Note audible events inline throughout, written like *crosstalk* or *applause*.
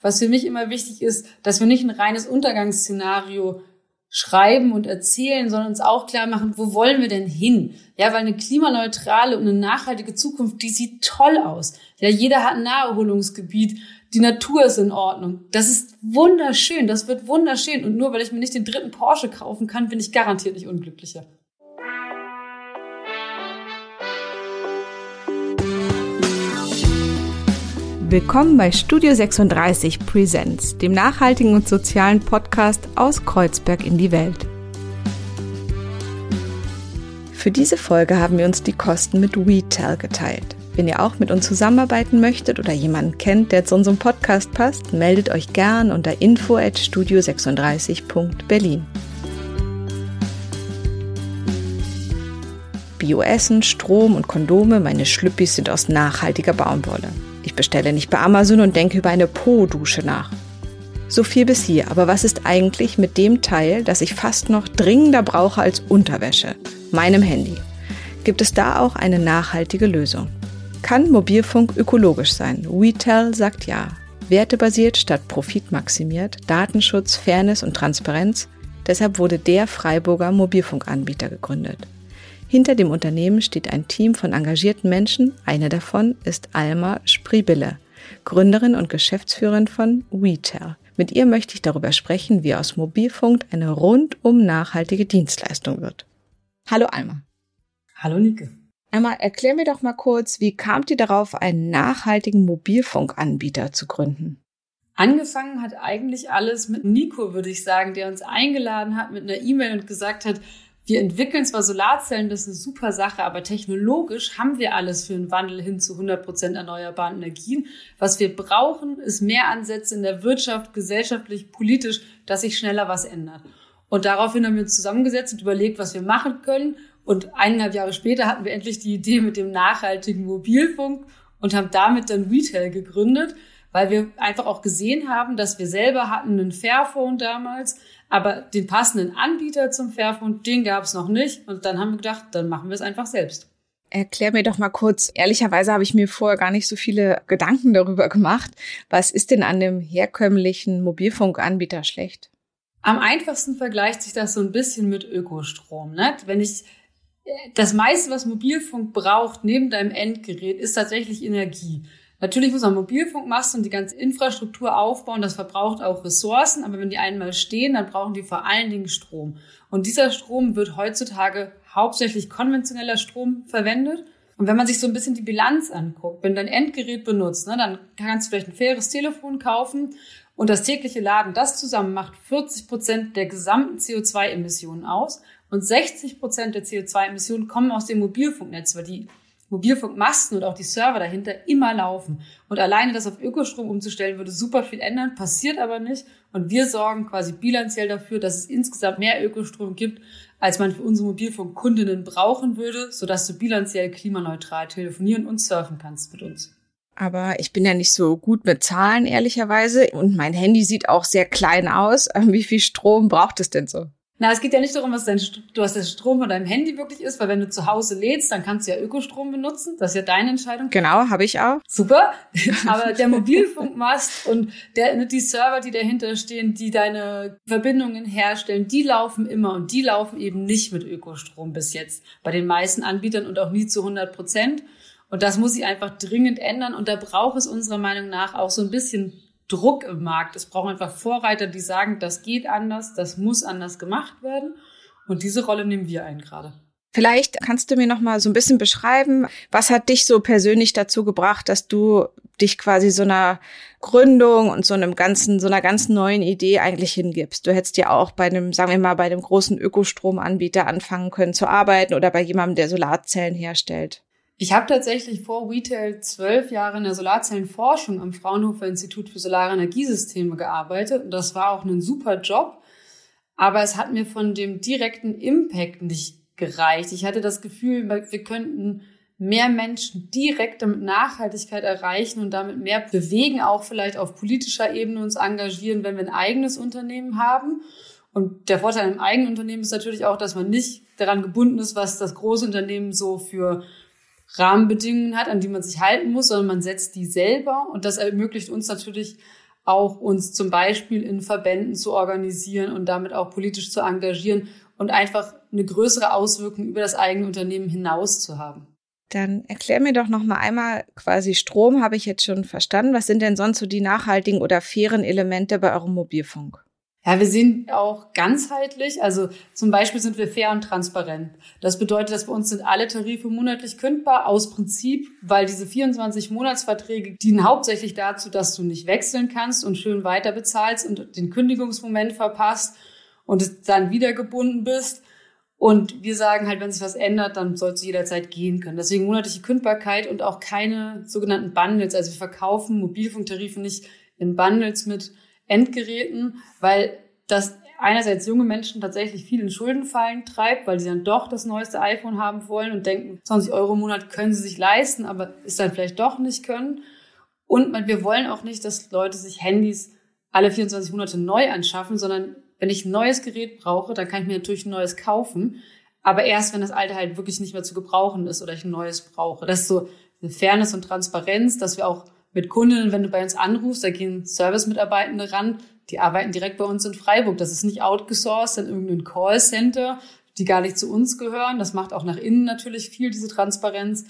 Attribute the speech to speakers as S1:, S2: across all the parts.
S1: Was für mich immer wichtig ist, dass wir nicht ein reines Untergangsszenario schreiben und erzählen, sondern uns auch klar machen, wo wollen wir denn hin? Ja, weil eine klimaneutrale und eine nachhaltige Zukunft, die sieht toll aus. Ja, jeder hat ein Naherholungsgebiet, die Natur ist in Ordnung. Das ist wunderschön, das wird wunderschön. Und nur weil ich mir nicht den dritten Porsche kaufen kann, bin ich garantiert nicht unglücklicher.
S2: Willkommen bei Studio 36 Presents, dem nachhaltigen und sozialen Podcast aus Kreuzberg in die Welt. Für diese Folge haben wir uns die Kosten mit WeTel geteilt. Wenn ihr auch mit uns zusammenarbeiten möchtet oder jemanden kennt, der zu unserem Podcast passt, meldet euch gern unter info at studio36.berlin. Bioessen, Strom und Kondome, meine Schlüppis sind aus nachhaltiger Baumwolle. Bestelle nicht bei Amazon und denke über eine Po-Dusche nach. So viel bis hier, aber was ist eigentlich mit dem Teil, das ich fast noch dringender brauche als Unterwäsche, meinem Handy? Gibt es da auch eine nachhaltige Lösung? Kann Mobilfunk ökologisch sein? WeTel sagt ja. Wertebasiert statt profitmaximiert, Datenschutz, Fairness und Transparenz. Deshalb wurde der Freiburger Mobilfunkanbieter gegründet. Hinter dem Unternehmen steht ein Team von engagierten Menschen. Eine davon ist Alma Spribille, Gründerin und Geschäftsführerin von WeTel. Mit ihr möchte ich darüber sprechen, wie aus Mobilfunk eine rundum nachhaltige Dienstleistung wird. Hallo Alma.
S1: Hallo Nike.
S2: Alma, erklär mir doch mal kurz, wie kamt ihr darauf, einen nachhaltigen Mobilfunkanbieter zu gründen?
S1: Angefangen hat eigentlich alles mit Nico, würde ich sagen, der uns eingeladen hat mit einer E-Mail und gesagt hat, wir entwickeln zwar Solarzellen, das ist eine super Sache, aber technologisch haben wir alles für einen Wandel hin zu 100 Prozent erneuerbaren Energien. Was wir brauchen, ist mehr Ansätze in der Wirtschaft, gesellschaftlich, politisch, dass sich schneller was ändert. Und daraufhin haben wir uns zusammengesetzt und überlegt, was wir machen können. Und eineinhalb Jahre später hatten wir endlich die Idee mit dem nachhaltigen Mobilfunk und haben damit dann Retail gegründet, weil wir einfach auch gesehen haben, dass wir selber hatten einen Fairphone damals, aber den passenden Anbieter zum Fairphone, den gab es noch nicht. Und dann haben wir gedacht, dann machen wir es einfach selbst.
S2: Erklär mir doch mal kurz, ehrlicherweise habe ich mir vorher gar nicht so viele Gedanken darüber gemacht. Was ist denn an dem herkömmlichen Mobilfunkanbieter schlecht?
S1: Am einfachsten vergleicht sich das so ein bisschen mit Ökostrom. Ne? Wenn ich äh, das meiste, was Mobilfunk braucht, neben deinem Endgerät, ist tatsächlich Energie. Natürlich muss man Mobilfunkmasten und die ganze Infrastruktur aufbauen. Das verbraucht auch Ressourcen. Aber wenn die einmal stehen, dann brauchen die vor allen Dingen Strom. Und dieser Strom wird heutzutage hauptsächlich konventioneller Strom verwendet. Und wenn man sich so ein bisschen die Bilanz anguckt, wenn dein Endgerät benutzt, ne, dann kannst du vielleicht ein faires Telefon kaufen und das tägliche Laden, das zusammen macht 40 Prozent der gesamten CO2-Emissionen aus und 60 Prozent der CO2-Emissionen kommen aus dem Mobilfunknetz, weil die Mobilfunkmasten und auch die Server dahinter immer laufen. Und alleine das auf Ökostrom umzustellen, würde super viel ändern, passiert aber nicht. Und wir sorgen quasi bilanziell dafür, dass es insgesamt mehr Ökostrom gibt, als man für unsere Mobilfunkkundinnen brauchen würde, sodass du bilanziell klimaneutral telefonieren und surfen kannst mit uns.
S2: Aber ich bin ja nicht so gut mit Zahlen, ehrlicherweise. Und mein Handy sieht auch sehr klein aus. *laughs* Wie viel Strom braucht es denn so?
S1: Na, es geht ja nicht darum, was dein, du hast der Strom von deinem Handy wirklich ist, weil wenn du zu Hause lädst, dann kannst du ja Ökostrom benutzen. Das ist ja deine Entscheidung.
S2: Genau, habe ich auch.
S1: Super. *laughs* Aber der Mobilfunkmast und der, die Server, die dahinter stehen, die deine Verbindungen herstellen, die laufen immer und die laufen eben nicht mit Ökostrom bis jetzt. Bei den meisten Anbietern und auch nie zu 100 Prozent. Und das muss sich einfach dringend ändern. Und da braucht es unserer Meinung nach auch so ein bisschen Druck im Markt. Es braucht einfach Vorreiter, die sagen, das geht anders, das muss anders gemacht werden. Und diese Rolle nehmen wir ein gerade.
S2: Vielleicht kannst du mir noch mal so ein bisschen beschreiben, was hat dich so persönlich dazu gebracht, dass du dich quasi so einer Gründung und so einem ganzen, so einer ganz neuen Idee eigentlich hingibst. Du hättest ja auch bei einem, sagen wir mal, bei einem großen Ökostromanbieter anfangen können zu arbeiten oder bei jemandem, der Solarzellen herstellt.
S1: Ich habe tatsächlich vor Retail zwölf Jahre in der Solarzellenforschung am Fraunhofer Institut für Solare Energiesysteme gearbeitet. Und das war auch ein super Job. Aber es hat mir von dem direkten Impact nicht gereicht. Ich hatte das Gefühl, wir könnten mehr Menschen direkt mit Nachhaltigkeit erreichen und damit mehr bewegen, auch vielleicht auf politischer Ebene uns engagieren, wenn wir ein eigenes Unternehmen haben. Und der Vorteil im eigenen Unternehmen ist natürlich auch, dass man nicht daran gebunden ist, was das große Unternehmen so für Rahmenbedingungen hat, an die man sich halten muss, sondern man setzt die selber und das ermöglicht uns natürlich auch uns zum Beispiel in Verbänden zu organisieren und damit auch politisch zu engagieren und einfach eine größere Auswirkung über das eigene Unternehmen hinaus zu haben.
S2: Dann erklär mir doch noch mal einmal quasi Strom habe ich jetzt schon verstanden. Was sind denn sonst so die nachhaltigen oder fairen Elemente bei eurem Mobilfunk?
S1: Ja, wir sind auch ganzheitlich. Also zum Beispiel sind wir fair und transparent. Das bedeutet, dass bei uns sind alle Tarife monatlich kündbar aus Prinzip, weil diese 24 Monatsverträge dienen hauptsächlich dazu, dass du nicht wechseln kannst und schön weiter bezahlst und den Kündigungsmoment verpasst und dann wieder gebunden bist. Und wir sagen halt, wenn sich was ändert, dann sollst du jederzeit gehen können. Deswegen monatliche Kündbarkeit und auch keine sogenannten Bundles. Also wir verkaufen Mobilfunktarife nicht in Bundles mit Endgeräten, weil das einerseits junge Menschen tatsächlich viel in Schuldenfallen treibt, weil sie dann doch das neueste iPhone haben wollen und denken, 20 Euro im Monat können sie sich leisten, aber es dann vielleicht doch nicht können. Und wir wollen auch nicht, dass Leute sich Handys alle 24 Monate neu anschaffen, sondern wenn ich ein neues Gerät brauche, dann kann ich mir natürlich ein neues kaufen. Aber erst, wenn das alte halt wirklich nicht mehr zu gebrauchen ist oder ich ein neues brauche. Das ist so eine Fairness und Transparenz, dass wir auch mit Kunden, wenn du bei uns anrufst, da gehen Service-Mitarbeitende ran, die arbeiten direkt bei uns in Freiburg. Das ist nicht outgesourced in irgendein Callcenter, die gar nicht zu uns gehören. Das macht auch nach innen natürlich viel, diese Transparenz.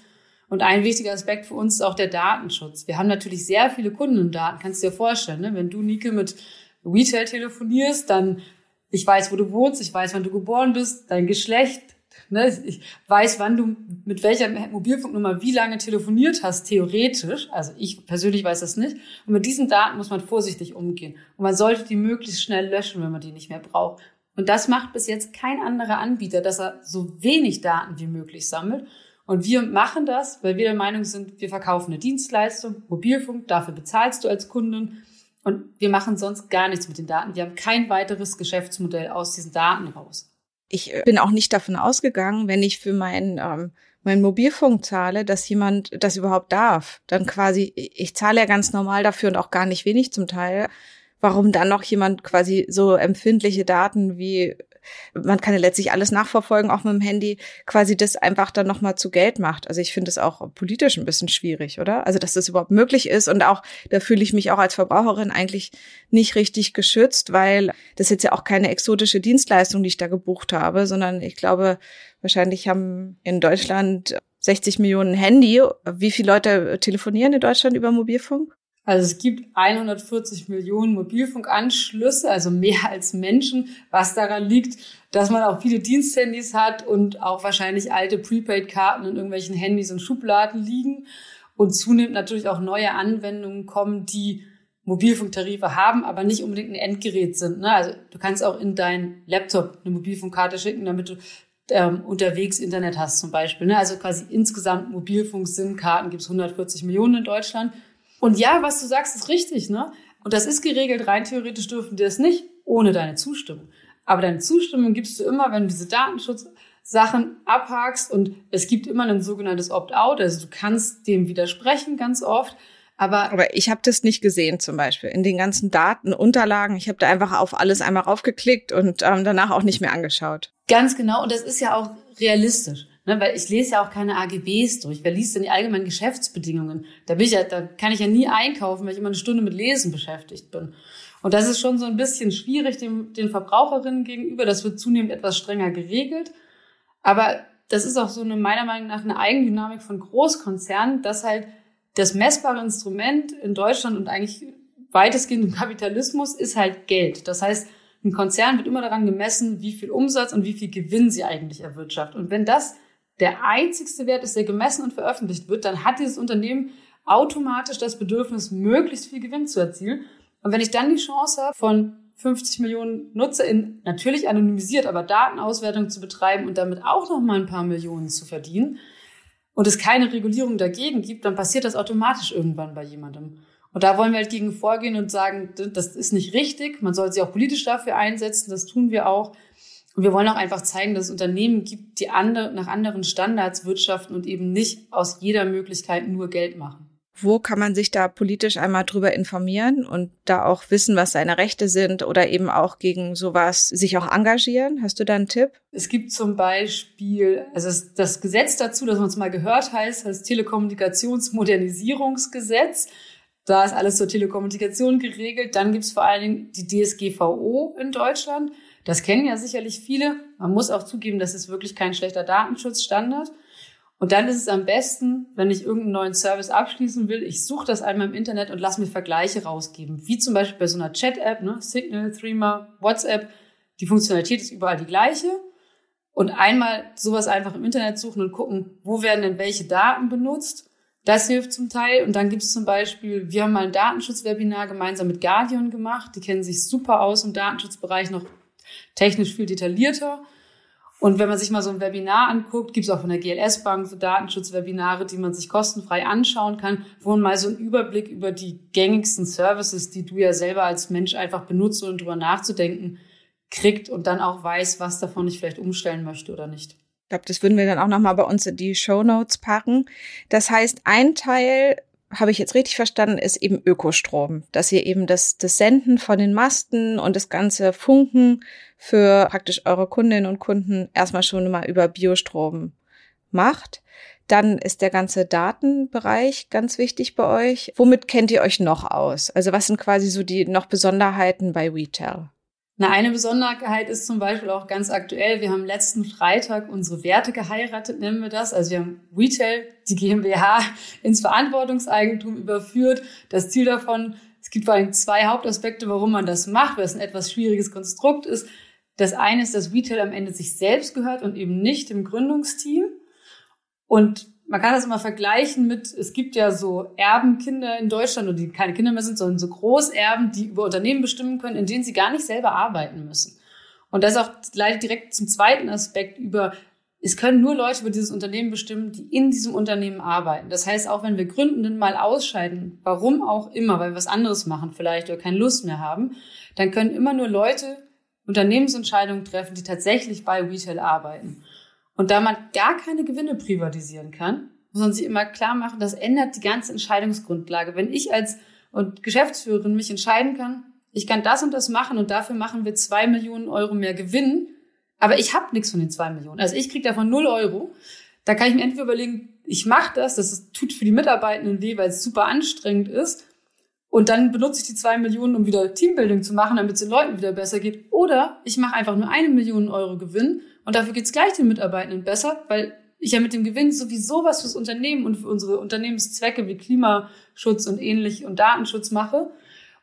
S1: Und ein wichtiger Aspekt für uns ist auch der Datenschutz. Wir haben natürlich sehr viele Kundendaten, kannst du dir vorstellen. Ne? Wenn du, Nike, mit Retail telefonierst, dann ich weiß, wo du wohnst, ich weiß, wann du geboren bist, dein Geschlecht, Ne? Ich weiß, wann du mit welcher Mobilfunknummer wie lange telefoniert hast, theoretisch. Also ich persönlich weiß das nicht. Und mit diesen Daten muss man vorsichtig umgehen. Und man sollte die möglichst schnell löschen, wenn man die nicht mehr braucht. Und das macht bis jetzt kein anderer Anbieter, dass er so wenig Daten wie möglich sammelt. Und wir machen das, weil wir der Meinung sind, wir verkaufen eine Dienstleistung, Mobilfunk, dafür bezahlst du als Kundin. Und wir machen sonst gar nichts mit den Daten. Wir haben kein weiteres Geschäftsmodell aus diesen Daten raus
S2: ich äh, bin auch nicht davon ausgegangen, wenn ich für mein, ähm, mein Mobilfunk zahle, dass jemand das überhaupt darf. Dann quasi, ich zahle ja ganz normal dafür und auch gar nicht wenig zum Teil. Warum dann noch jemand quasi so empfindliche Daten wie man kann ja letztlich alles nachverfolgen, auch mit dem Handy, quasi das einfach dann nochmal zu Geld macht. Also ich finde es auch politisch ein bisschen schwierig, oder? Also dass das überhaupt möglich ist und auch, da fühle ich mich auch als Verbraucherin eigentlich nicht richtig geschützt, weil das ist jetzt ja auch keine exotische Dienstleistung, die ich da gebucht habe, sondern ich glaube, wahrscheinlich haben in Deutschland 60 Millionen Handy. Wie viele Leute telefonieren in Deutschland über Mobilfunk?
S1: Also es gibt 140 Millionen Mobilfunkanschlüsse, also mehr als Menschen, was daran liegt, dass man auch viele Diensthandys hat und auch wahrscheinlich alte Prepaid-Karten in irgendwelchen Handys und Schubladen liegen und zunehmend natürlich auch neue Anwendungen kommen, die Mobilfunktarife haben, aber nicht unbedingt ein Endgerät sind. Ne? Also du kannst auch in deinen Laptop eine Mobilfunkkarte schicken, damit du ähm, unterwegs Internet hast zum Beispiel. Ne? Also quasi insgesamt Mobilfunk-SIM-Karten gibt es 140 Millionen in Deutschland. Und ja, was du sagst, ist richtig, ne? Und das ist geregelt, rein theoretisch dürfen die das nicht, ohne deine Zustimmung. Aber deine Zustimmung gibst du immer, wenn du diese Datenschutzsachen abhakst und es gibt immer ein sogenanntes Opt-out, also du kannst dem widersprechen ganz oft. Aber,
S2: aber ich habe das nicht gesehen zum Beispiel in den ganzen Datenunterlagen. Ich habe da einfach auf alles einmal raufgeklickt und ähm, danach auch nicht mehr angeschaut.
S1: Ganz genau und das ist ja auch realistisch. Ne, weil ich lese ja auch keine AGBs durch. Wer liest denn die allgemeinen Geschäftsbedingungen? Da bin ich ja, da kann ich ja nie einkaufen, weil ich immer eine Stunde mit Lesen beschäftigt bin. Und das ist schon so ein bisschen schwierig dem, den Verbraucherinnen gegenüber. Das wird zunehmend etwas strenger geregelt. Aber das ist auch so eine, meiner Meinung nach, eine Eigendynamik von Großkonzernen, dass halt das messbare Instrument in Deutschland und eigentlich weitestgehend im Kapitalismus ist halt Geld. Das heißt, ein Konzern wird immer daran gemessen, wie viel Umsatz und wie viel Gewinn sie eigentlich erwirtschaftet. Und wenn das der einzigste Wert ist, der gemessen und veröffentlicht wird, dann hat dieses Unternehmen automatisch das Bedürfnis, möglichst viel Gewinn zu erzielen. Und wenn ich dann die Chance habe, von 50 Millionen NutzerInnen natürlich anonymisiert, aber Datenauswertung zu betreiben und damit auch noch mal ein paar Millionen zu verdienen und es keine Regulierung dagegen gibt, dann passiert das automatisch irgendwann bei jemandem. Und da wollen wir halt gegen vorgehen und sagen, das ist nicht richtig. Man soll sich auch politisch dafür einsetzen. Das tun wir auch. Und wir wollen auch einfach zeigen, dass es Unternehmen gibt, die andere, nach anderen Standards wirtschaften und eben nicht aus jeder Möglichkeit nur Geld machen.
S2: Wo kann man sich da politisch einmal drüber informieren und da auch wissen, was seine Rechte sind oder eben auch gegen sowas sich auch engagieren? Hast du da einen Tipp?
S1: Es gibt zum Beispiel, also das Gesetz dazu, das man uns mal gehört heißt, heißt Telekommunikationsmodernisierungsgesetz. Da ist alles zur Telekommunikation geregelt. Dann gibt's vor allen Dingen die DSGVO in Deutschland. Das kennen ja sicherlich viele. Man muss auch zugeben, das ist wirklich kein schlechter Datenschutzstandard. Und dann ist es am besten, wenn ich irgendeinen neuen Service abschließen will, ich suche das einmal im Internet und lasse mir Vergleiche rausgeben. Wie zum Beispiel bei so einer Chat-App, ne? Signal, Threema, WhatsApp. Die Funktionalität ist überall die gleiche. Und einmal sowas einfach im Internet suchen und gucken, wo werden denn welche Daten benutzt. Das hilft zum Teil. Und dann gibt es zum Beispiel, wir haben mal ein Datenschutzwebinar gemeinsam mit Guardian gemacht. Die kennen sich super aus im Datenschutzbereich, noch technisch viel detaillierter. Und wenn man sich mal so ein Webinar anguckt, gibt es auch von der GLS Bank so Datenschutzwebinare, die man sich kostenfrei anschauen kann, wo man mal so einen Überblick über die gängigsten Services, die du ja selber als Mensch einfach benutzt, ohne drüber nachzudenken, kriegt und dann auch weiß, was davon ich vielleicht umstellen möchte oder nicht.
S2: Ich glaube, das würden wir dann auch nochmal bei uns in die Show Notes packen. Das heißt, ein Teil habe ich jetzt richtig verstanden, ist eben Ökostrom, dass ihr eben das, das Senden von den Masten und das ganze Funken für praktisch eure Kundinnen und Kunden erstmal schon mal über Biostrom macht. Dann ist der ganze Datenbereich ganz wichtig bei euch. Womit kennt ihr euch noch aus? Also was sind quasi so die noch Besonderheiten bei Retail?
S1: Na, eine Besonderheit ist zum Beispiel auch ganz aktuell. Wir haben letzten Freitag unsere Werte geheiratet, nennen wir das. Also wir haben Retail, die GmbH, ins Verantwortungseigentum überführt. Das Ziel davon, es gibt vor allem zwei Hauptaspekte, warum man das macht, weil es ein etwas schwieriges Konstrukt ist. Das eine ist, dass Retail am Ende sich selbst gehört und eben nicht dem Gründungsteam. Und man kann das immer vergleichen mit, es gibt ja so Erbenkinder in Deutschland, und die keine Kinder mehr sind, sondern so Großerben, die über Unternehmen bestimmen können, in denen sie gar nicht selber arbeiten müssen. Und das auch leitet direkt zum zweiten Aspekt über, es können nur Leute über dieses Unternehmen bestimmen, die in diesem Unternehmen arbeiten. Das heißt, auch wenn wir Gründenden mal ausscheiden, warum auch immer, weil wir was anderes machen vielleicht oder keine Lust mehr haben, dann können immer nur Leute Unternehmensentscheidungen treffen, die tatsächlich bei Retail arbeiten. Und da man gar keine Gewinne privatisieren kann, muss man sich immer klar machen, das ändert die ganze Entscheidungsgrundlage. Wenn ich als Geschäftsführerin mich entscheiden kann, ich kann das und das machen und dafür machen wir zwei Millionen Euro mehr Gewinn, aber ich habe nichts von den zwei Millionen. Also ich kriege davon null Euro. Da kann ich mir entweder überlegen, ich mache das, das tut für die Mitarbeitenden weh, weil es super anstrengend ist. Und dann benutze ich die zwei Millionen, um wieder Teambuilding zu machen, damit es den Leuten wieder besser geht. Oder ich mache einfach nur eine Million Euro Gewinn und dafür geht's gleich den Mitarbeitenden besser, weil ich ja mit dem Gewinn sowieso was fürs Unternehmen und für unsere Unternehmenszwecke wie Klimaschutz und ähnlich und Datenschutz mache.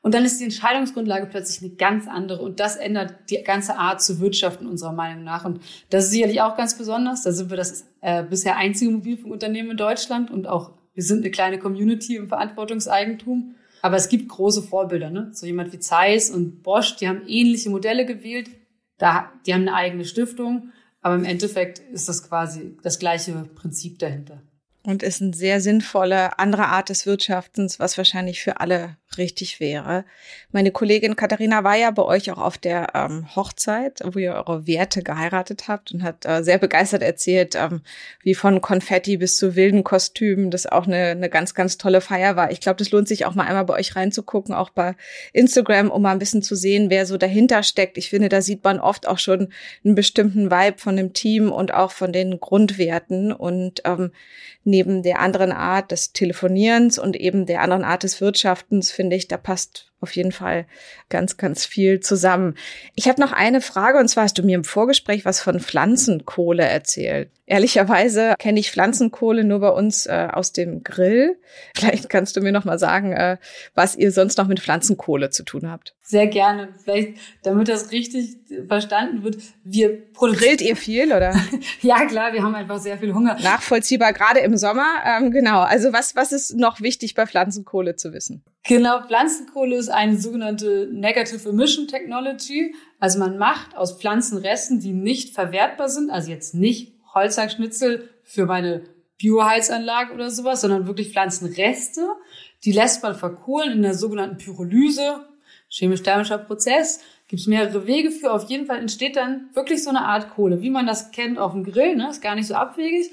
S1: Und dann ist die Entscheidungsgrundlage plötzlich eine ganz andere. Und das ändert die ganze Art zu wirtschaften unserer Meinung nach. Und das ist sicherlich auch ganz besonders. Da sind wir das äh, bisher einzige Mobilfunkunternehmen in Deutschland und auch wir sind eine kleine Community im Verantwortungseigentum. Aber es gibt große Vorbilder, ne? So jemand wie Zeiss und Bosch, die haben ähnliche Modelle gewählt. Da, die haben eine eigene Stiftung, aber im Endeffekt ist das quasi das gleiche Prinzip dahinter.
S2: Und ist eine sehr sinnvolle andere Art des Wirtschaftens, was wahrscheinlich für alle richtig wäre. Meine Kollegin Katharina war ja bei euch auch auf der ähm, Hochzeit, wo ihr eure Werte geheiratet habt und hat äh, sehr begeistert erzählt, ähm, wie von Konfetti bis zu wilden Kostümen das auch eine, eine ganz, ganz tolle Feier war. Ich glaube, das lohnt sich auch mal einmal bei euch reinzugucken, auch bei Instagram, um mal ein bisschen zu sehen, wer so dahinter steckt. Ich finde, da sieht man oft auch schon einen bestimmten Vibe von dem Team und auch von den Grundwerten und ähm, neben der anderen Art des Telefonierens und eben der anderen Art des Wirtschaftens finde ich, da passt auf jeden Fall ganz, ganz viel zusammen. Ich habe noch eine Frage und zwar hast du mir im Vorgespräch was von Pflanzenkohle erzählt. Ehrlicherweise kenne ich Pflanzenkohle nur bei uns äh, aus dem Grill. *laughs* Vielleicht kannst du mir noch mal sagen, äh, was ihr sonst noch mit Pflanzenkohle zu tun habt.
S1: Sehr gerne. Vielleicht, damit das richtig verstanden wird, wir
S2: Grillt ihr viel oder? *laughs*
S1: ja klar, wir haben einfach sehr viel Hunger.
S2: Nachvollziehbar, gerade im Sommer. Ähm, genau. Also was was ist noch wichtig bei Pflanzenkohle zu wissen?
S1: Genau, Pflanzenkohle ist eine sogenannte Negative Emission Technology. Also man macht aus Pflanzenresten, die nicht verwertbar sind, also jetzt nicht Holzhackschnitzel für meine Bioheizanlage oder sowas, sondern wirklich Pflanzenreste. Die lässt man verkohlen in der sogenannten Pyrolyse, chemisch-thermischer Prozess. Gibt es mehrere Wege für. Auf jeden Fall entsteht dann wirklich so eine Art Kohle, wie man das kennt auf dem Grill. Ne? Ist gar nicht so abwegig.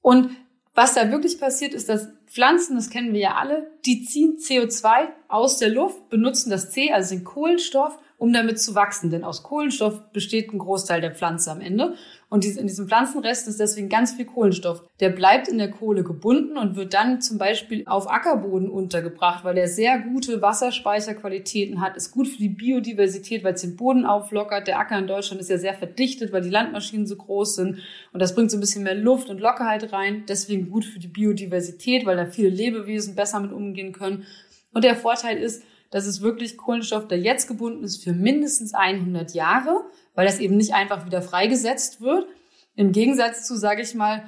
S1: Und was da wirklich passiert, ist, dass Pflanzen, das kennen wir ja alle, die ziehen CO2 aus der Luft, benutzen das C, also den Kohlenstoff, um damit zu wachsen. Denn aus Kohlenstoff besteht ein Großteil der Pflanze am Ende. Und in diesem Pflanzenrest ist deswegen ganz viel Kohlenstoff. Der bleibt in der Kohle gebunden und wird dann zum Beispiel auf Ackerboden untergebracht, weil er sehr gute Wasserspeicherqualitäten hat, ist gut für die Biodiversität, weil es den Boden auflockert. Der Acker in Deutschland ist ja sehr verdichtet, weil die Landmaschinen so groß sind. Und das bringt so ein bisschen mehr Luft und Lockerheit rein. Deswegen gut für die Biodiversität, weil da viele Lebewesen besser mit umgehen können. Und der Vorteil ist, dass es wirklich Kohlenstoff, der jetzt gebunden ist für mindestens 100 Jahre weil das eben nicht einfach wieder freigesetzt wird. Im Gegensatz zu, sage ich mal,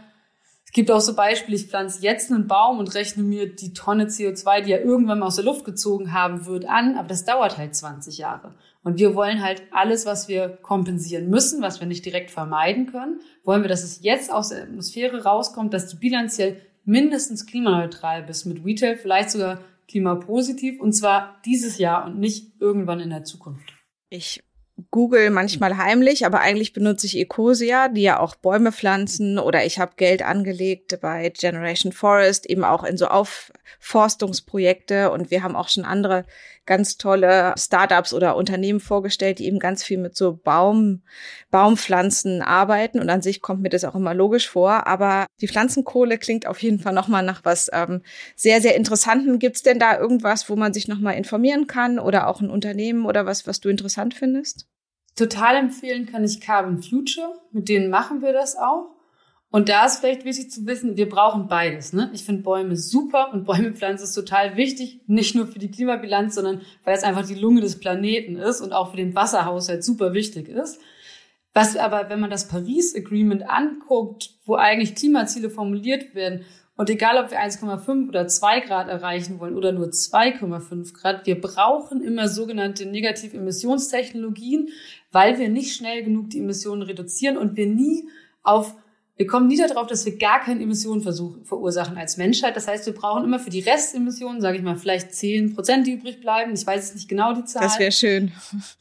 S1: es gibt auch so Beispiele, ich pflanze jetzt einen Baum und rechne mir die Tonne CO2, die er irgendwann mal aus der Luft gezogen haben wird, an, aber das dauert halt 20 Jahre. Und wir wollen halt alles, was wir kompensieren müssen, was wir nicht direkt vermeiden können, wollen wir, dass es jetzt aus der Atmosphäre rauskommt, dass du bilanziell mindestens klimaneutral bist mit Retail, vielleicht sogar klimapositiv und zwar dieses Jahr und nicht irgendwann in der Zukunft.
S2: Ich Google manchmal heimlich, aber eigentlich benutze ich Ecosia, die ja auch Bäume pflanzen oder ich habe Geld angelegt bei Generation Forest, eben auch in so Aufforstungsprojekte und wir haben auch schon andere ganz tolle Startups oder Unternehmen vorgestellt, die eben ganz viel mit so Baum, Baumpflanzen arbeiten und an sich kommt mir das auch immer logisch vor, aber die Pflanzenkohle klingt auf jeden Fall nochmal nach was ähm, sehr, sehr Interessanten. Gibt's denn da irgendwas, wo man sich nochmal informieren kann oder auch ein Unternehmen oder was, was du interessant findest?
S1: Total empfehlen kann ich Carbon Future. Mit denen machen wir das auch. Und da ist vielleicht wichtig zu wissen, wir brauchen beides. Ne? Ich finde Bäume super und Bäume pflanzen ist total wichtig, nicht nur für die Klimabilanz, sondern weil es einfach die Lunge des Planeten ist und auch für den Wasserhaushalt super wichtig ist. Was aber, wenn man das Paris Agreement anguckt, wo eigentlich Klimaziele formuliert werden, und egal, ob wir 1,5 oder 2 Grad erreichen wollen oder nur 2,5 Grad, wir brauchen immer sogenannte Negativemissionstechnologien, weil wir nicht schnell genug die Emissionen reduzieren und wir nie auf wir kommen nie darauf, dass wir gar keine Emissionen verursachen als Menschheit. Das heißt, wir brauchen immer für die Restemissionen, sage ich mal, vielleicht 10 Prozent, die übrig bleiben. Ich weiß jetzt nicht genau die Zahl.
S2: Das wäre schön.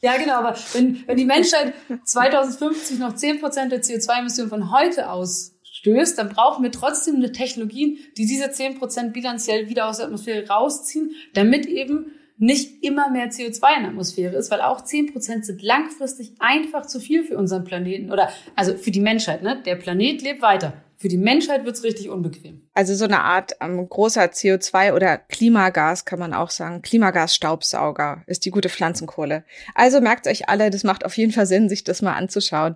S1: Ja, genau. Aber wenn, wenn die Menschheit 2050 noch 10 Prozent der CO2-Emissionen von heute ausstößt, dann brauchen wir trotzdem eine Technologien, die diese 10 Prozent bilanziell wieder aus der Atmosphäre rausziehen, damit eben nicht immer mehr CO2 in der Atmosphäre ist, weil auch 10% sind langfristig einfach zu viel für unseren Planeten oder also für die Menschheit. Ne? Der Planet lebt weiter. Für die Menschheit wird's richtig unbequem.
S2: Also so eine Art ähm, großer CO2 oder Klimagas kann man auch sagen. Klimagasstaubsauger ist die gute Pflanzenkohle. Also merkt euch alle, das macht auf jeden Fall Sinn, sich das mal anzuschauen.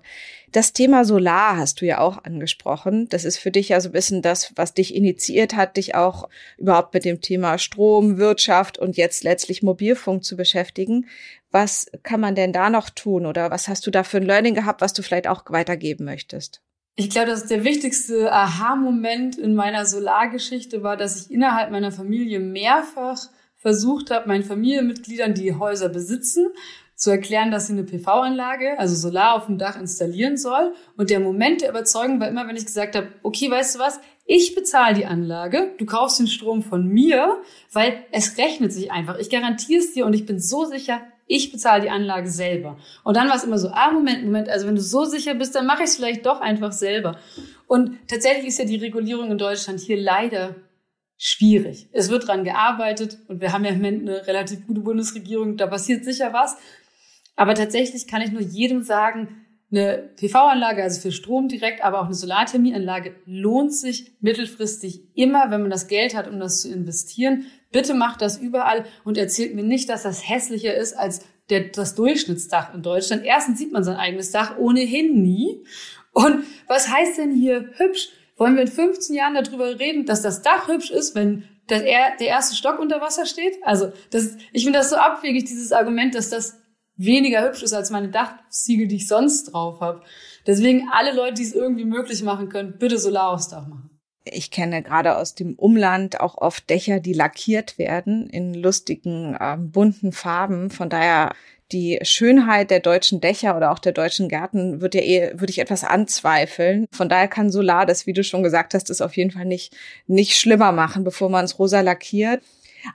S2: Das Thema Solar hast du ja auch angesprochen. Das ist für dich ja so ein bisschen das, was dich initiiert hat, dich auch überhaupt mit dem Thema Strom, Wirtschaft und jetzt letztlich Mobilfunk zu beschäftigen. Was kann man denn da noch tun oder was hast du da für ein Learning gehabt, was du vielleicht auch weitergeben möchtest?
S1: Ich glaube, dass der wichtigste Aha-Moment in meiner Solargeschichte war, dass ich innerhalb meiner Familie mehrfach versucht habe, meinen Familienmitgliedern, die Häuser besitzen, zu erklären, dass sie eine PV-Anlage, also Solar auf dem Dach installieren soll. Und der Moment der Überzeugung war immer, wenn ich gesagt habe, okay, weißt du was, ich bezahle die Anlage, du kaufst den Strom von mir, weil es rechnet sich einfach. Ich garantiere es dir und ich bin so sicher, ich bezahle die Anlage selber. Und dann war es immer so, ah, Moment, Moment, also wenn du so sicher bist, dann mache ich es vielleicht doch einfach selber. Und tatsächlich ist ja die Regulierung in Deutschland hier leider schwierig. Es wird dran gearbeitet und wir haben ja im Moment eine relativ gute Bundesregierung, da passiert sicher was. Aber tatsächlich kann ich nur jedem sagen, eine PV-Anlage, also für Strom direkt, aber auch eine Solarthermieanlage lohnt sich mittelfristig immer, wenn man das Geld hat, um das zu investieren. Bitte macht das überall und erzählt mir nicht, dass das hässlicher ist als der, das Durchschnittsdach in Deutschland. Erstens sieht man sein eigenes Dach ohnehin nie. Und was heißt denn hier hübsch? Wollen wir in 15 Jahren darüber reden, dass das Dach hübsch ist, wenn das, der erste Stock unter Wasser steht? Also, das, ich finde das so abwegig, dieses Argument, dass das weniger hübsch ist als meine Dachziegel, die ich sonst drauf habe. Deswegen alle Leute, die es irgendwie möglich machen können, bitte Solar aufs Dach machen.
S2: Ich kenne gerade aus dem Umland auch oft Dächer, die lackiert werden in lustigen, äh, bunten Farben. Von daher die Schönheit der deutschen Dächer oder auch der deutschen Gärten würde ja eh, würde ich etwas anzweifeln. Von daher kann Solar das, wie du schon gesagt hast, das auf jeden Fall nicht, nicht schlimmer machen, bevor man es rosa lackiert.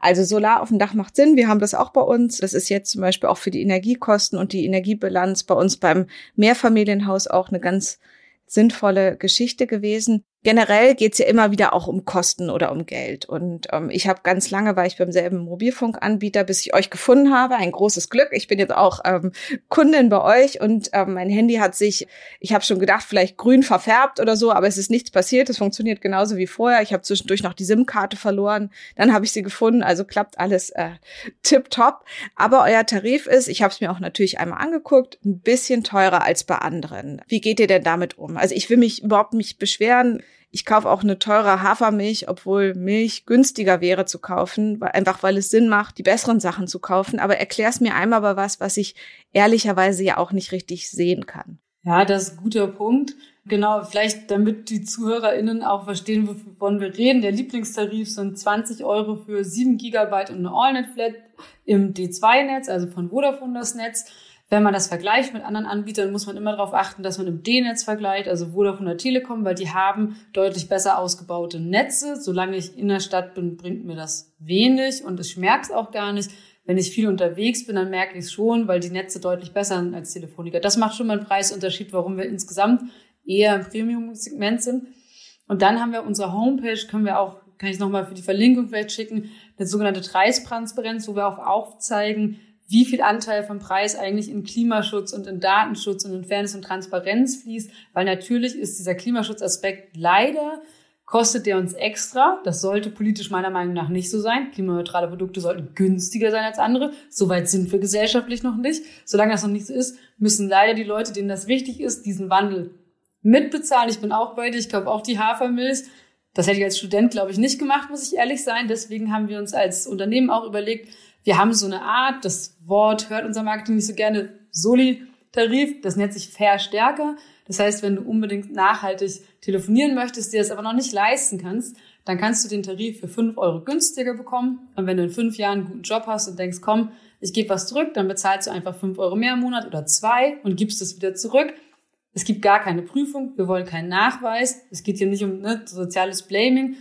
S2: Also Solar auf dem Dach macht Sinn. Wir haben das auch bei uns. Das ist jetzt zum Beispiel auch für die Energiekosten und die Energiebilanz bei uns beim Mehrfamilienhaus auch eine ganz sinnvolle Geschichte gewesen. Generell geht's ja immer wieder auch um Kosten oder um Geld. Und ähm, ich habe ganz lange war ich beim selben Mobilfunkanbieter, bis ich euch gefunden habe. Ein großes Glück. Ich bin jetzt auch ähm, Kundin bei euch und ähm, mein Handy hat sich, ich habe schon gedacht, vielleicht grün verfärbt oder so, aber es ist nichts passiert. Es funktioniert genauso wie vorher. Ich habe zwischendurch noch die SIM-Karte verloren. Dann habe ich sie gefunden. Also klappt alles äh, tipptopp. Aber euer Tarif ist, ich habe es mir auch natürlich einmal angeguckt, ein bisschen teurer als bei anderen. Wie geht ihr denn damit um? Also ich will mich überhaupt nicht beschweren ich kaufe auch eine teure Hafermilch, obwohl Milch günstiger wäre zu kaufen, einfach weil es Sinn macht, die besseren Sachen zu kaufen. Aber erklär's mir einmal aber was, was ich ehrlicherweise ja auch nicht richtig sehen kann.
S1: Ja, das ist ein guter Punkt. Genau, vielleicht damit die ZuhörerInnen auch verstehen, wovon wir reden. Der Lieblingstarif sind 20 Euro für 7 Gigabyte und eine AllNet-Flat im D2-Netz, also von Vodafone das Netz. Wenn man das vergleicht mit anderen Anbietern, muss man immer darauf achten, dass man im D-Netz vergleicht, also Vodafone oder Telekom, weil die haben deutlich besser ausgebaute Netze. Solange ich in der Stadt bin, bringt mir das wenig und ich merke es auch gar nicht. Wenn ich viel unterwegs bin, dann merke ich es schon, weil die Netze deutlich besser sind als Telefoniker. Das macht schon mal einen Preisunterschied, warum wir insgesamt eher im Premium-Segment sind. Und dann haben wir unsere Homepage, können wir auch, kann ich nochmal für die Verlinkung vielleicht schicken, eine sogenannte Preistransparenz, wo wir auch aufzeigen, wie viel Anteil vom Preis eigentlich in Klimaschutz und in Datenschutz und in Fairness und Transparenz fließt, weil natürlich ist dieser Klimaschutzaspekt leider kostet der uns extra. Das sollte politisch meiner Meinung nach nicht so sein. Klimaneutrale Produkte sollten günstiger sein als andere. Soweit sind wir gesellschaftlich noch nicht. Solange das noch nicht so ist, müssen leider die Leute, denen das wichtig ist, diesen Wandel mitbezahlen. Ich bin auch bei dir. Ich glaube auch die Hafermilch. Das hätte ich als Student, glaube ich, nicht gemacht, muss ich ehrlich sein. Deswegen haben wir uns als Unternehmen auch überlegt, wir haben so eine Art, das Wort hört unser Marketing nicht so gerne, Soli-Tarif, das nennt sich Fair Stärker. Das heißt, wenn du unbedingt nachhaltig telefonieren möchtest, dir das aber noch nicht leisten kannst, dann kannst du den Tarif für fünf Euro günstiger bekommen. Und wenn du in fünf Jahren einen guten Job hast und denkst, komm, ich gebe was zurück, dann bezahlst du einfach fünf Euro mehr im Monat oder zwei und gibst es wieder zurück. Es gibt gar keine Prüfung, wir wollen keinen Nachweis. Es geht hier nicht um ne, soziales Blaming,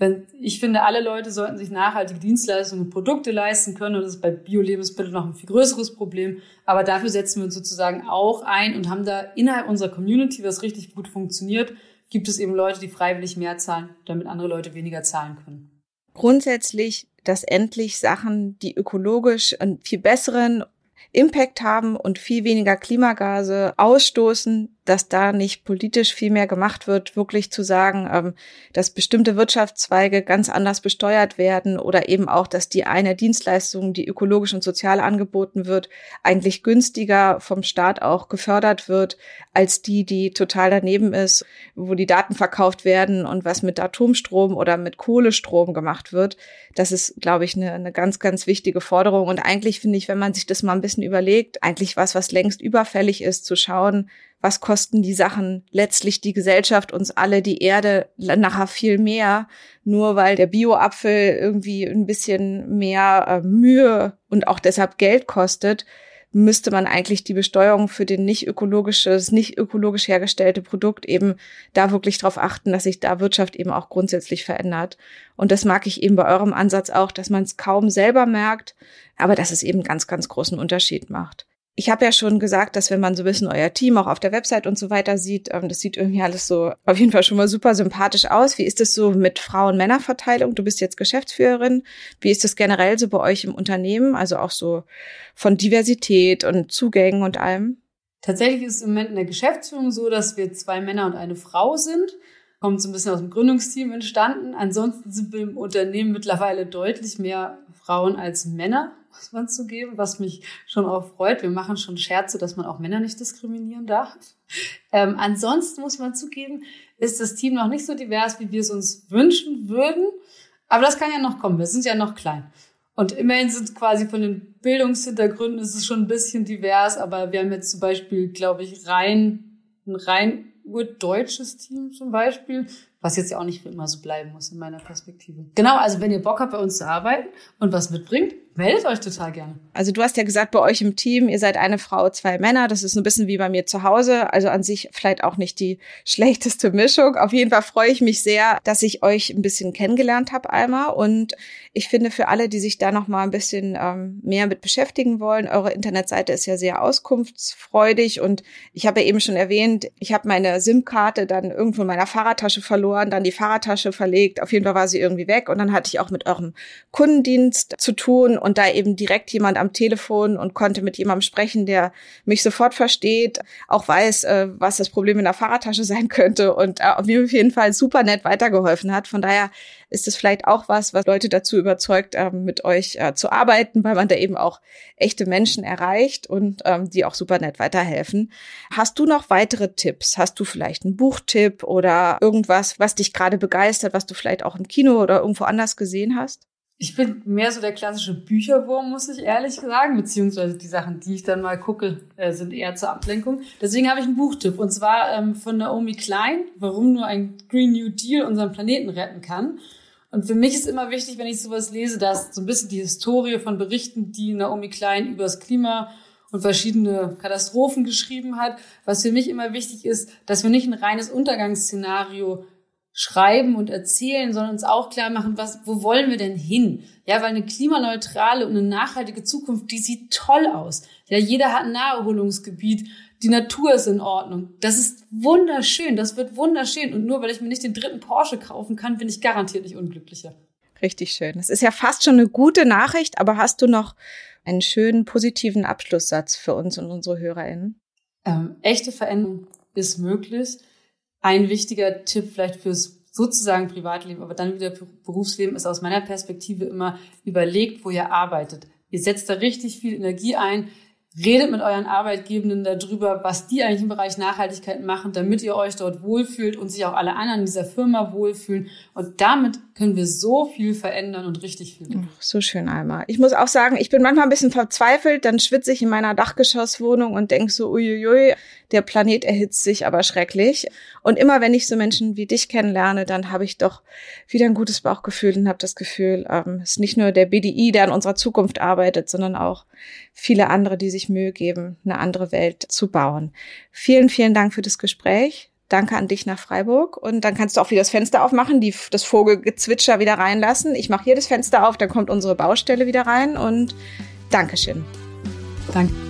S1: wenn, ich finde, alle Leute sollten sich nachhaltige Dienstleistungen und Produkte leisten können. Und das ist bei Bio-Lebensmitteln noch ein viel größeres Problem. Aber dafür setzen wir uns sozusagen auch ein und haben da innerhalb unserer Community, was richtig gut funktioniert, gibt es eben Leute, die freiwillig mehr zahlen, damit andere Leute weniger zahlen können.
S2: Grundsätzlich, dass endlich Sachen, die ökologisch einen viel besseren Impact haben und viel weniger Klimagase ausstoßen, dass da nicht politisch viel mehr gemacht wird, wirklich zu sagen, ähm, dass bestimmte Wirtschaftszweige ganz anders besteuert werden oder eben auch, dass die eine Dienstleistung, die ökologisch und sozial angeboten wird, eigentlich günstiger vom Staat auch gefördert wird, als die, die total daneben ist, wo die Daten verkauft werden und was mit Atomstrom oder mit Kohlestrom gemacht wird. Das ist, glaube ich, eine, eine ganz, ganz wichtige Forderung. Und eigentlich finde ich, wenn man sich das mal ein bisschen überlegt, eigentlich was, was längst überfällig ist, zu schauen, was kosten die Sachen letztlich die Gesellschaft, uns alle, die Erde nachher viel mehr, nur weil der Bioapfel irgendwie ein bisschen mehr äh, Mühe und auch deshalb Geld kostet, müsste man eigentlich die Besteuerung für den nicht ökologisches, nicht ökologisch hergestellte Produkt eben da wirklich darauf achten, dass sich da Wirtschaft eben auch grundsätzlich verändert. Und das mag ich eben bei eurem Ansatz auch, dass man es kaum selber merkt, aber dass es eben ganz, ganz großen Unterschied macht. Ich habe ja schon gesagt, dass wenn man so ein bisschen euer Team auch auf der Website und so weiter sieht, ähm, das sieht irgendwie alles so auf jeden Fall schon mal super sympathisch aus. Wie ist es so mit Frauen-Männer-Verteilung? Du bist jetzt Geschäftsführerin. Wie ist es generell so bei euch im Unternehmen? Also auch so von Diversität und Zugängen und allem?
S1: Tatsächlich ist es im Moment in der Geschäftsführung so, dass wir zwei Männer und eine Frau sind. Kommt so ein bisschen aus dem Gründungsteam entstanden. Ansonsten sind wir im Unternehmen mittlerweile deutlich mehr Frauen als Männer muss man zugeben, was mich schon auch freut. Wir machen schon Scherze, dass man auch Männer nicht diskriminieren darf. Ähm, ansonsten muss man zugeben, ist das Team noch nicht so divers, wie wir es uns wünschen würden. Aber das kann ja noch kommen. Wir sind ja noch klein. Und immerhin sind quasi von den Bildungshintergründen ist es schon ein bisschen divers, aber wir haben jetzt zum Beispiel, glaube ich, rein, ein rein urdeutsches Team zum Beispiel was jetzt ja auch nicht immer so bleiben muss in meiner Perspektive. Genau, also wenn ihr Bock habt, bei uns zu arbeiten und was mitbringt, meldet euch total gerne.
S2: Also du hast ja gesagt, bei euch im Team, ihr seid eine Frau, zwei Männer. Das ist ein bisschen wie bei mir zu Hause. Also an sich vielleicht auch nicht die *laughs* schlechteste Mischung. Auf jeden Fall freue ich mich sehr, dass ich euch ein bisschen kennengelernt habe, Alma. Und ich finde für alle, die sich da noch mal ein bisschen ähm, mehr mit beschäftigen wollen, eure Internetseite ist ja sehr auskunftsfreudig. Und ich habe ja eben schon erwähnt, ich habe meine SIM-Karte dann irgendwo in meiner Fahrradtasche verloren verloren, dann die Fahrradtasche verlegt. Auf jeden Fall war sie irgendwie weg. Und dann hatte ich auch mit eurem Kundendienst zu tun und da eben direkt jemand am Telefon und konnte mit jemandem sprechen, der mich sofort versteht, auch weiß, äh, was das Problem in der Fahrradtasche *laughs* sein könnte und äh, mir auf jeden Fall super nett weitergeholfen hat. Von daher ist es vielleicht auch was, was Leute dazu überzeugt, ähm, mit euch äh, zu arbeiten, weil man da eben auch echte Menschen erreicht und ähm, die auch super nett weiterhelfen. Hast du noch weitere Tipps? Hast du vielleicht einen Buchtipp oder irgendwas, was dich gerade begeistert, was du vielleicht auch im Kino oder irgendwo anders gesehen hast?
S1: Ich bin mehr so der klassische Bücherwurm, muss ich ehrlich sagen, beziehungsweise die Sachen, die ich dann mal gucke, äh, sind eher zur Ablenkung. Deswegen habe ich einen Buchtipp und zwar ähm, von Naomi Klein, warum nur ein Green New Deal unseren Planeten retten kann. Und für mich ist immer wichtig, wenn ich sowas lese, dass so ein bisschen die Historie von Berichten, die Naomi Klein über das Klima und verschiedene Katastrophen geschrieben hat. Was für mich immer wichtig ist, dass wir nicht ein reines Untergangsszenario schreiben und erzählen, sondern uns auch klar machen, was, wo wollen wir denn hin? Ja, weil eine klimaneutrale und eine nachhaltige Zukunft, die sieht toll aus. Ja, jeder hat ein Naherholungsgebiet, die Natur ist in Ordnung. Das ist wunderschön, das wird wunderschön. Und nur weil ich mir nicht den dritten Porsche kaufen kann, bin ich garantiert nicht unglücklicher.
S2: Richtig schön. Das ist ja fast schon eine gute Nachricht, aber hast du noch einen schönen positiven Abschlusssatz für uns und unsere HörerInnen?
S1: Ähm, echte Veränderung ist möglich. Ein wichtiger Tipp vielleicht fürs sozusagen Privatleben, aber dann wieder Berufsleben ist aus meiner Perspektive immer überlegt, wo ihr arbeitet. Ihr setzt da richtig viel Energie ein. Redet mit euren Arbeitgebenden darüber, was die eigentlich im Bereich Nachhaltigkeit machen, damit ihr euch dort wohlfühlt und sich auch alle anderen in dieser Firma wohlfühlen. Und damit können wir so viel verändern und richtig viel.
S2: Tun. So schön, Alma. Ich muss auch sagen, ich bin manchmal ein bisschen verzweifelt, dann schwitze ich in meiner Dachgeschosswohnung und denke so, uiuiui, der Planet erhitzt sich aber schrecklich. Und immer wenn ich so Menschen wie dich kennenlerne, dann habe ich doch wieder ein gutes Bauchgefühl und habe das Gefühl, ähm, es ist nicht nur der BDI, der an unserer Zukunft arbeitet, sondern auch viele andere, die sich Mühe geben, eine andere Welt zu bauen. Vielen, vielen Dank für das Gespräch. Danke an dich nach Freiburg. Und dann kannst du auch wieder das Fenster aufmachen, die, das Vogelgezwitscher wieder reinlassen. Ich mache hier das Fenster auf, dann kommt unsere Baustelle wieder rein. Und Dankeschön.
S1: Danke.